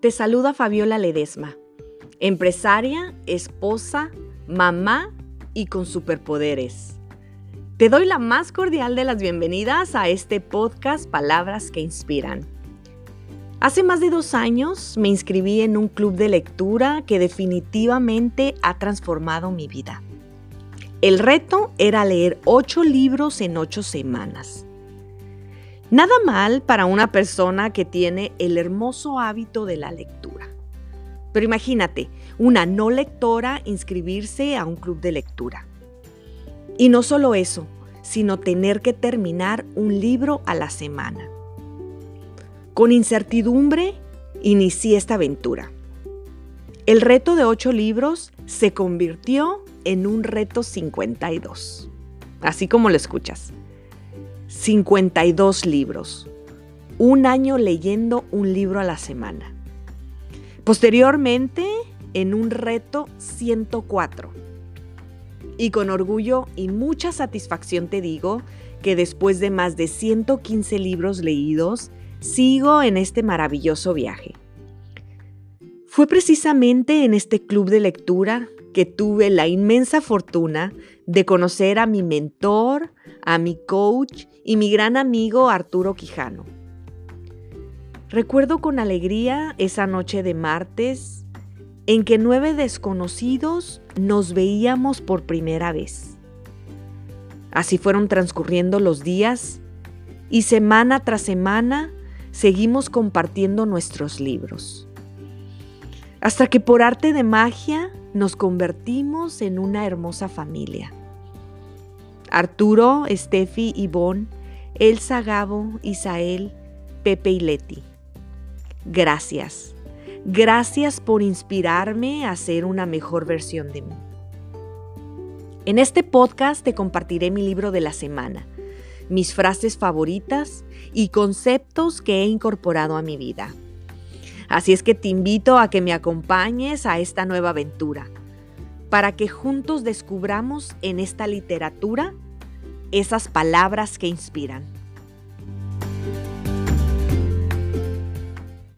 Te saluda Fabiola Ledesma, empresaria, esposa, mamá y con superpoderes. Te doy la más cordial de las bienvenidas a este podcast Palabras que Inspiran. Hace más de dos años me inscribí en un club de lectura que definitivamente ha transformado mi vida. El reto era leer ocho libros en ocho semanas. Nada mal para una persona que tiene el hermoso hábito de la lectura. Pero imagínate, una no lectora inscribirse a un club de lectura. Y no solo eso, sino tener que terminar un libro a la semana. Con incertidumbre, inicié esta aventura. El reto de ocho libros se convirtió en un reto 52, así como lo escuchas. 52 libros. Un año leyendo un libro a la semana. Posteriormente, en un reto 104. Y con orgullo y mucha satisfacción te digo que después de más de 115 libros leídos, sigo en este maravilloso viaje. Fue precisamente en este club de lectura que tuve la inmensa fortuna de conocer a mi mentor, a mi coach y mi gran amigo Arturo Quijano. Recuerdo con alegría esa noche de martes en que nueve desconocidos nos veíamos por primera vez. Así fueron transcurriendo los días y semana tras semana seguimos compartiendo nuestros libros. Hasta que por arte de magia nos convertimos en una hermosa familia. Arturo, Steffi, Ivonne, Elsa, Gabo, Isael, Pepe y Leti. Gracias. Gracias por inspirarme a ser una mejor versión de mí. En este podcast te compartiré mi libro de la semana, mis frases favoritas y conceptos que he incorporado a mi vida. Así es que te invito a que me acompañes a esta nueva aventura, para que juntos descubramos en esta literatura esas palabras que inspiran.